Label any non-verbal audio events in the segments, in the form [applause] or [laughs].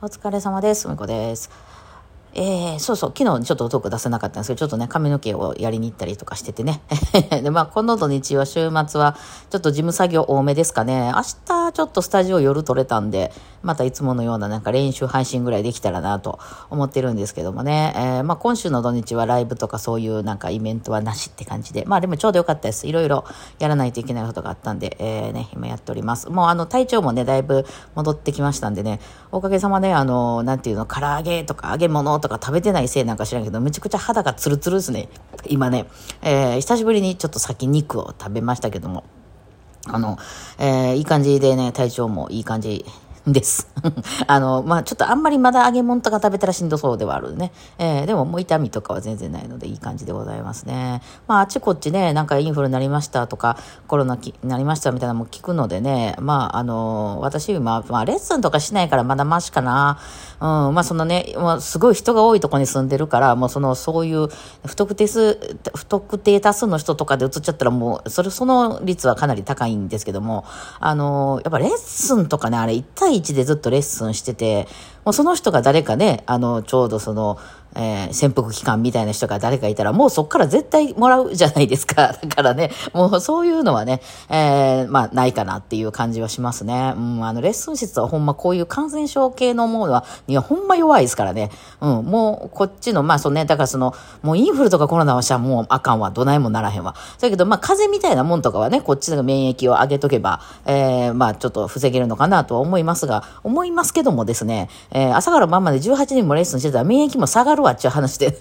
お疲れ様です。みこです。えー、そうそう、昨日ちょっとトーク出せなかったんですけど、ちょっとね、髪の毛をやりに行ったりとかしててね。[laughs] で、まあ、この土日は週末は、ちょっと事務作業多めですかね。明日、ちょっとスタジオ夜撮れたんで、またいつものようななんか練習配信ぐらいできたらなと思ってるんですけどもね。えー、まあ、今週の土日はライブとかそういうなんかイベントはなしって感じで。まあ、でもちょうどよかったです。いろいろやらないといけないことがあったんで、えー、ね、今やっております。もうあの、体調もね、だいぶ戻ってきましたんでね、おかげさまで、あの、なんていうの、唐揚げとか揚げ物とか食べてないせいなんか知らんけど、めちゃくちゃ肌がツルツルですね。今ね、えー、久しぶりにちょっと先肉を食べましたけども、あの、えー、いい感じでね、体調もいい感じです。[laughs] あの、まあ、ちょっとあんまりまだ揚げ物とか食べたらしんどそうではあるね。えー、でももう痛みとかは全然ないのでいい感じでございますね。まあ、あっちこっちね、なんかインフルになりましたとか、コロナになりましたみたいなのも聞くのでね、まあ、あの、私今、まあ、レッスンとかしないからまだマシかな。うん、まあ、そのね、もうすごい人が多いとこに住んでるから、もうその、そういう不特定数、不特定多数の人とかで移っちゃったらもう、それ、その率はかなり高いんですけども、あの、やっぱレッスンとかね、あれ1対1でずっとレッスンしてて、もうその人が誰かね、あの、ちょうどその、えー、潜伏期間みたいな人が誰かいたら、もうそっから絶対もらうじゃないですか。[laughs] だからね、もうそういうのはね、えー、まあ、ないかなっていう感じはしますね。うん、あの、レッスン室はほんまこういう感染症系のものは、いや、ほんま弱いですからね。うん、もう、こっちの、まあ、そうね、だからその、もうインフルとかコロナはしゃもうあかんわ、どないもならへんわ。だけど、まあ、風邪みたいなもんとかはね、こっちの免疫を上げとけば、えー、まあ、ちょっと防げるのかなとは思いますが、思いますけどもですね、えー、朝から晩まで18人もレッスンしてたら免疫も下がるわってい。う話で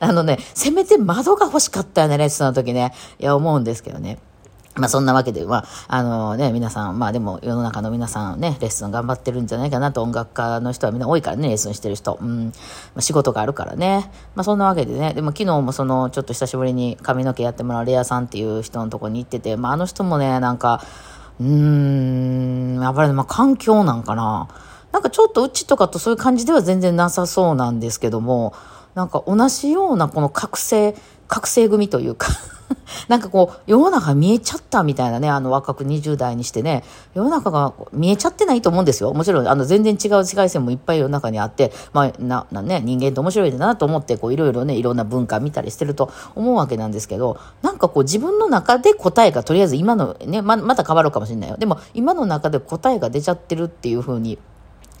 あのね、せめて窓が欲しかったよね、レッスンの時ね。い。や、思うんですけどね。まあそんなわけで、まあ、あのね、皆さん、まあでも世の中の皆さんね、レッスン頑張ってるんじゃない。かなと、音楽家の人はみんな多い。からね、レッスンしてる人。うん。まあ、仕事があるからね。まあそんなわけでね、でも昨日もその、ちょっと久しぶりに髪の毛やってもらうレアさんってい。う人のとこに行ってて、まああの人もね、なんか、うーん、やっぱりまあ環境なんかな。なんかちょっとうちとかとそういう感じでは全然なさそうなんですけども、なんか同じようなこの覚醒、覚醒組というか [laughs] なんかこう、世の中見えちゃったみたいなね、あの若く20代にしてね、世の中が見えちゃってないと思うんですよ。もちろん、あの全然違う紫外線もいっぱい世の中にあって、まあ、な、なね、人間って面白いんだなと思って、こういろいろね、いろんな文化見たりしてると思うわけなんですけど、なんかこう自分の中で答えがとりあえず今のね、ま、また変わるかもしれないよ。でも今の中で答えが出ちゃってるっていうふうに、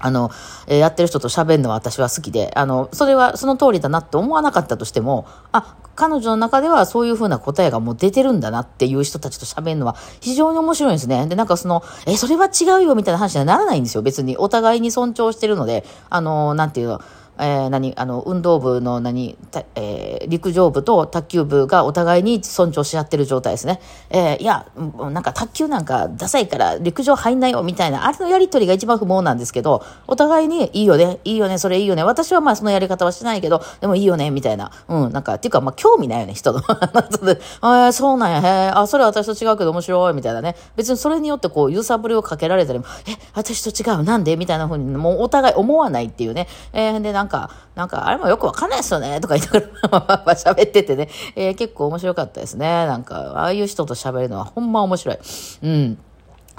あの、えー、やってる人と喋るのは私は好きで、あの、それはその通りだなって思わなかったとしても、あ、彼女の中ではそういうふうな答えがもう出てるんだなっていう人たちと喋るのは非常に面白いんですね。で、なんかその、え、それは違うよみたいな話にはならないんですよ。別に。お互いに尊重してるので、あの、なんていうの、えー、何、あの、運動部の何、えー、陸上部と卓球部がお互いに尊重し合ってる状態ですね。えー、いや、なんか卓球なんかダサいから陸上入んないよみたいな、あれのやりとりが一番不毛なんですけど、お互いにいいよね、いいよね、それいいよね。私はまあそのやり方はしないけど、でもいいよね、みたいな。うん、なんか、っていうかまあ興味ないよね、人の。[laughs] あそうなんや、へあ、それ私と違うけど面白い、みたいなね。別にそれによってこう、揺さぶりをかけられたりも、え、私と違う、なんで？みたいな風に、もうお互い思わないっていうね。えー、で、なんか、なんか、あれもよくわかんないですよね、とか言いながら [laughs] 喋っててね、えー、結構面白かったですね。なんか、ああいう人と喋るのはほんま面白い。うん。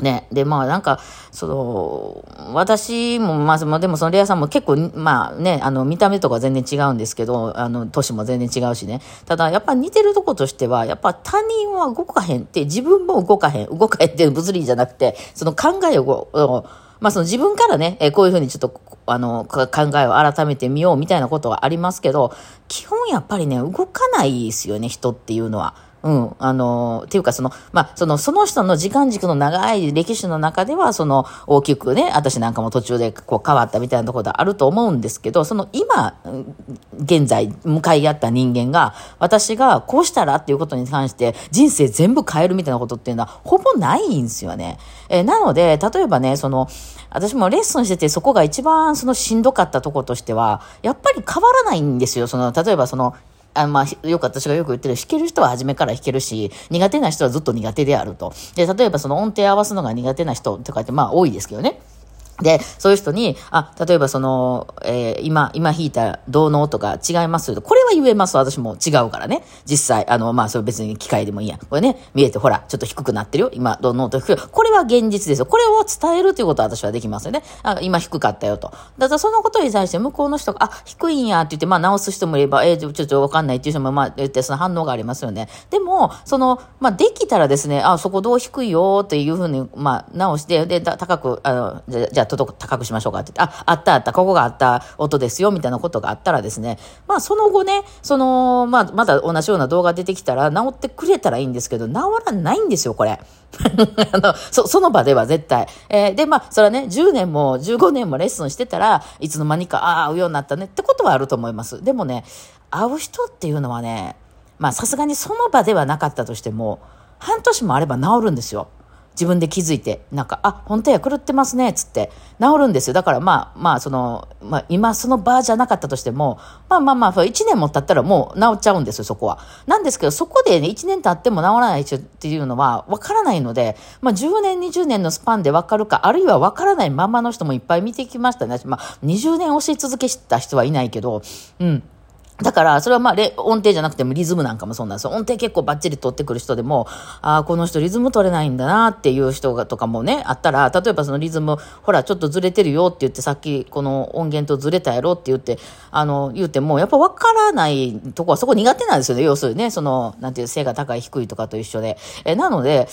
ね。で、まあなんか、その、私も、まあ、でもそのレアさんも結構、まあね、あの、見た目とか全然違うんですけど、あの、年も全然違うしね。ただ、やっぱ似てるとことしては、やっぱ他人は動かへんって、自分も動かへん、動かへんっていう物理じゃなくて、その考えを、まあその自分からね、えこういうふうにちょっと、あの、考えを改めてみようみたいなことはありますけど、基本やっぱりね、動かないですよね、人っていうのは。うん、あの、っていうかその、まあ、その、その人の時間軸の長い歴史の中では、その、大きくね、私なんかも途中でこう変わったみたいなところであると思うんですけど、その今、現在、向かい合った人間が、私がこうしたらっていうことに関して、人生全部変えるみたいなことっていうのは、ほぼないんですよね。えー、なので、例えばね、その、私もレッスンしてて、そこが一番そのしんどかったとことしては、やっぱり変わらないんですよ。その、例えばその、あまあ、よく私がよく言ってる、弾ける人は初めから弾けるし、苦手な人はずっと苦手であると。で、例えばその音程合わすのが苦手な人とかって、まあ多いですけどね。で、そういう人に、あ、例えばその、えー、今、今弾いた銅の音が違いますこれは言えます。私も違うからね。実際、あの、まあ、それ別に機械でもいいやん。これね、見えて、ほら、ちょっと低くなってるよ。今、銅の音低い。これは現実ですよ。これを伝えるということは私はできますよね。あ今低かったよと。だからそのことに対して向こうの人が、あ、低いんやって言って、まあ、直す人もいれば、えー、ちょっとわかんないっていう人も、まあ、言って、その反応がありますよね。でも、その、まあ、できたらですね、あ、そこどう低いよっていうふうに、まあ、直して、で、高く、あの、じゃあ、届く、高くしましょうかって言って、あ、あったあった、ここがあった音ですよ、みたいなことがあったらですね、まあその後ね、その、まあまだ同じような動画出てきたら治ってくれたらいいんですけど、治らないんですよ、これ。[laughs] あのそその場では絶対。えー、で、まあ、それはね、10年も15年もレッスンしてたらいつの間にか、ああ、会うようになったねってことはあると思います。でもね、会う人っていうのはね、まあ、さすがにその場ではなかったとしても、半年もあれば治るんですよ。自分で気づいて、なんか、あ、本当や、狂ってますね、つって、治るんですよ。だからまあ、まあ、その、まあ、今その場じゃなかったとしても、まあまあまあ、1年も経ったらもう治っちゃうんですよ、そこは。なんですけど、そこでね、1年経っても治らないっていうのは分からないので、まあ、10年、20年のスパンで分かるか、あるいは分からないままの人もいっぱい見てきましたね。まあ、20年教え続けした人はいないけど、うん。だから、それはまあ、音程じゃなくてもリズムなんかもそうなんですよ。音程結構バッチリ取ってくる人でも、ああ、この人リズム取れないんだなっていう人がとかもね、あったら、例えばそのリズム、ほら、ちょっとずれてるよって言って、さっきこの音源とずれたやろって言って、あの、言うても、やっぱ分からないとこはそこ苦手なんですよね。要するにね、その、なんていう、背が高い低いとかと一緒で。え、なので、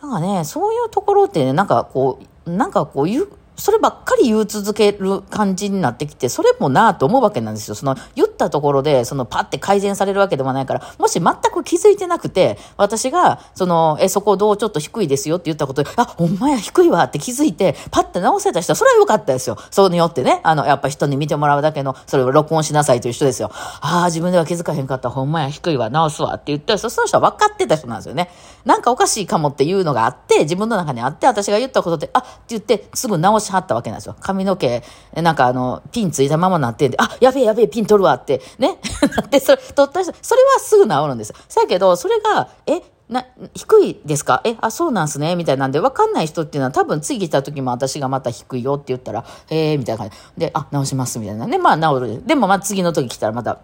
なんかね、そういうところってね、なんかこう、なんかこう、そればっかり言う続ける感じになってきて、それもなぁと思うわけなんですよ。その、言ったところで、その、パって改善されるわけでもないから、もし全く気づいてなくて、私が、その、え、そこどうちょっと低いですよって言ったことで、あ、ほんまや低いわって気づいて、パって直せた人は、それは良かったですよ。それによってね、あの、やっぱ人に見てもらうだけの、それを録音しなさいという人ですよ。ああ、自分では気づかへんかった、ほんまや低いわ、直すわって言って、その人は分かってた人なんですよね。なんかおかしいかもっていうのがあって、自分の中にあって、私が言ったことで、あって言って、すぐ直しはったわけなんですよ。髪の毛、なんかあの、ピンついたままなってんで、あ、やべえやべえ、ピン取るわって、ね。[laughs] で、それ、取った人、それはすぐ治るんですよ。そやけど、それが、え、な、低いですか？え、あ、そうなんすねみたいなんで、わかんない人っていうのは多分次来た時も私がまた低いよって言ったら、えー、みたいな感じで、あ、直しますみたいなね。まあ治る。でもまあ次の時来たらまた、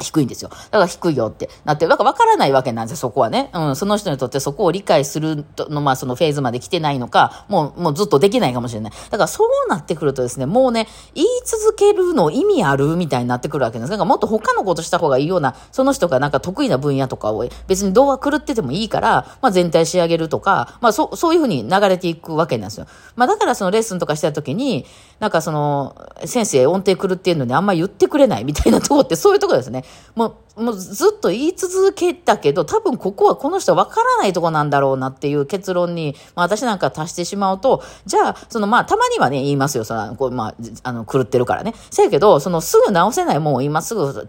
低いんですよ。だから低いよってなって、だから分からないわけなんですよ、そこはね。うん、その人にとってそこを理解するの、まあそのフェーズまで来てないのか、もう、もうずっとできないかもしれない。だからそうなってくるとですね、もうね、言い続けるの意味あるみたいになってくるわけなんです。だかもっと他のことした方がいいような、その人がなんか得意な分野とかを別に動画狂っててもいいから、まあ全体仕上げるとか、まあそそういうふうに流れていくわけなんですよ。まあだからそのレッスンとかした時に、なんかその、先生音程狂ってんのにあんま言ってくれないみたいなとこってそういうとこですね。もうもうずっと言い続けたけど、多分ここはこの人わからないとこなんだろうなっていう結論に、まあ私なんか足してしまうと、じゃあ、そのまあたまにはね、言いますよ。その、こうまあ、あの、狂ってるからね。せやけど、そのすぐ直せないもんを今すぐ違う違う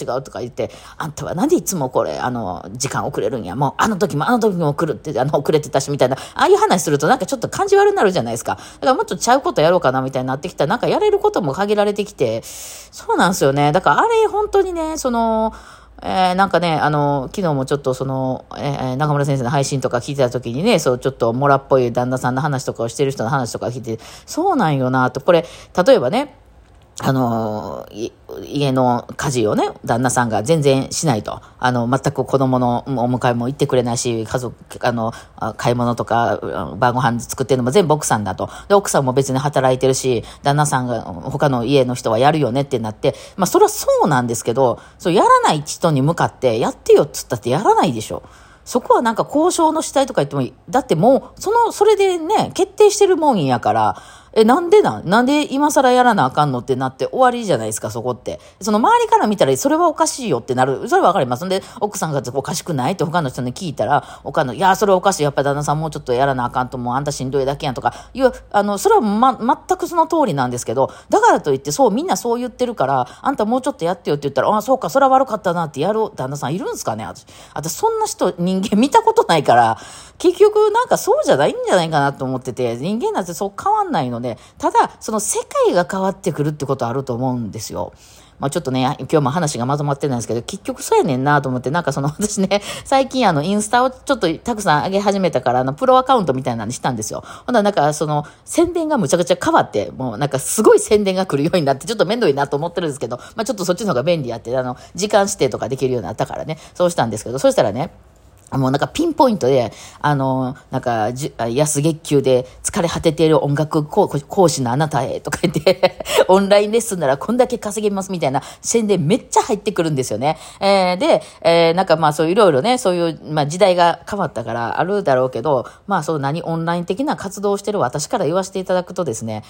違うとか言って、あんたはなんでいつもこれ、あの、時間遅れるんや。もうあの時もあの時も狂って、あの、遅れてたしみたいな、ああいう話するとなんかちょっと感じ悪くなるじゃないですか。だからもっとちゃうことやろうかなみたいになってきたら、なんかやれることも限られてきて、そうなんですよね。だからあれ本当にね、その、えー、なんかね、あの、昨日もちょっとその、えー、中村先生の配信とか聞いてた時にね、そう、ちょっともらっぽい旦那さんの話とかをしてる人の話とか聞いて、そうなんよなと、これ、例えばね、あの、家の家事をね、旦那さんが全然しないと。あの、全く子供のお迎えも行ってくれないし、家族、あの、買い物とか、晩ご飯作ってるのも全部奥さんだと。で、奥さんも別に働いてるし、旦那さんが他の家の人はやるよねってなって、まあ、それはそうなんですけど、そう、やらない人に向かって、やってよっつったってやらないでしょ。そこはなんか交渉の主体とか言っても。だってもう、その、それでね、決定してるもんやから、え、なんでなん？なんで今更やらなあかんのってなって終わりじゃないですか、そこって。その周りから見たら、それはおかしいよってなる。それはわかります。んで、奥さんがおかしくないって他の人に聞いたら、他の、いや、それはおかしい。やっぱり旦那さんもうちょっとやらなあかんと、もうあんたしんどいだけやんとか、いう、あの、それはま、全くその通りなんですけど、だからといって、そう、みんなそう言ってるから、あんたもうちょっとやってよって言ったら、ああ、そうか、それは悪かったなってやる旦那さんいるんですかね私。私、そんな人、人間見たことないから、結局なんかそうじゃないんじゃないかなと思ってて、人間なんてそう変わんないので、でただ、その世界が変わってくるってことあると思うんですよ。まあちょっとね、今日も話がまとまってないんですけど、結局そうやねんなと思って、なんかその [laughs] 私ね、最近あのインスタをちょっとたくさん上げ始めたから、あのプロアカウントみたいなのにしたんですよ。ほんならなんかその宣伝がむちゃくちゃ変わって、もうなんかすごい宣伝が来るようになって、ちょっと面倒いなと思ってるんですけど、まあちょっとそっちの方が便利やって、あの、時間指定とかできるようになったからね、そうしたんですけど、そしたらね、もうなんかピンポイントで、あの、なんか、安月給で疲れ果てている音楽講師のあなたへとか言って [laughs] オンラインレッスンならこんだけ稼げますみたいな宣伝めっちゃ入ってくるんですよね。えー、で、えー、なんかまあそういろいろね、そういう、まあ時代が変わったからあるだろうけど、まあそう何、オンライン的な活動をしてる私から言わせていただくとですね、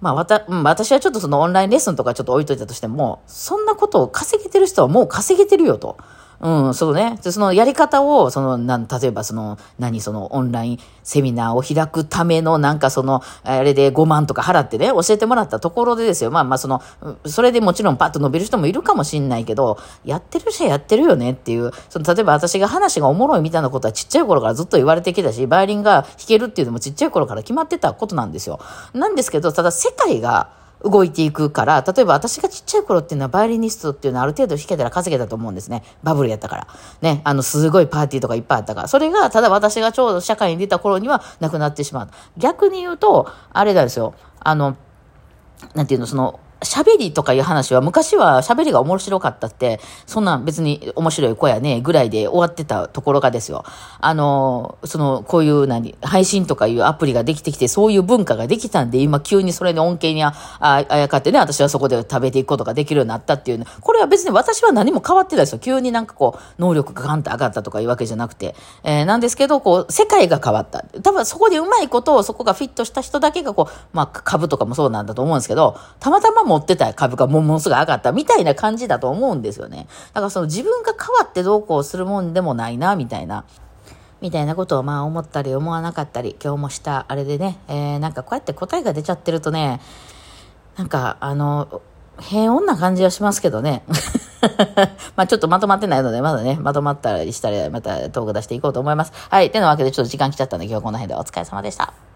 まあ、わた、うん、私はちょっとそのオンラインレッスンとかちょっと置いといたとしても、そんなことを稼げてる人はもう稼げてるよと。うん、そうね。そのやり方を、その、なん、例えばその、何、その、オンラインセミナーを開くための、なんかその、あれで5万とか払ってね、教えてもらったところでですよ。まあまあその、それでもちろんパッと伸びる人もいるかもしんないけど、やってる人はやってるよねっていう、その、例えば私が話がおもろいみたいなことはちっちゃい頃からずっと言われてきたし、バイオリンが弾けるっていうのもちっちゃい頃から決まってたことなんですよ。なんですけど、ただ世界が、動いていくから、例えば私がちっちゃい頃っていうのはバイオリニストっていうのはある程度弾けたら稼げたと思うんですね。バブルやったから。ね、あの、すごいパーティーとかいっぱいあったから。それが、ただ私がちょうど社会に出た頃にはなくなってしまう。逆に言うと、あれなんですよ。あの、なんていうの、その、喋りとかいう話は、昔は喋りが面白かったって、そんな別に面白い子やね、ぐらいで終わってたところがですよ。あの、その、こういう何、配信とかいうアプリができてきて、そういう文化ができたんで、今急にそれに恩恵にあああやかってね、私はそこで食べていくことができるようになったっていう、ね、これは別に私は何も変わってないですよ。急になんかこう、能力がガンと上がったとかいうわけじゃなくて。えー、なんですけど、こう、世界が変わった。多分そこでうまいことをそこがフィットした人だけがこう、まあ株とかもそうなんだと思うんですけど、たまたまも持ってた株価もものすごい上がったみたいな感じだと思うんですよね。だからその自分が変わってどうこうするもんでもないな、みたいな。みたいなことをまあ思ったり思わなかったり、今日もしたあれでね、えー、なんかこうやって答えが出ちゃってるとね、なんかあの、平穏な感じはしますけどね。[laughs] まあちょっとまとまってないので、まだね、まとまったりしたらまたトーク出していこうと思います。はい。てなわけでちょっと時間来ちゃったんで今日この辺でお疲れ様でした。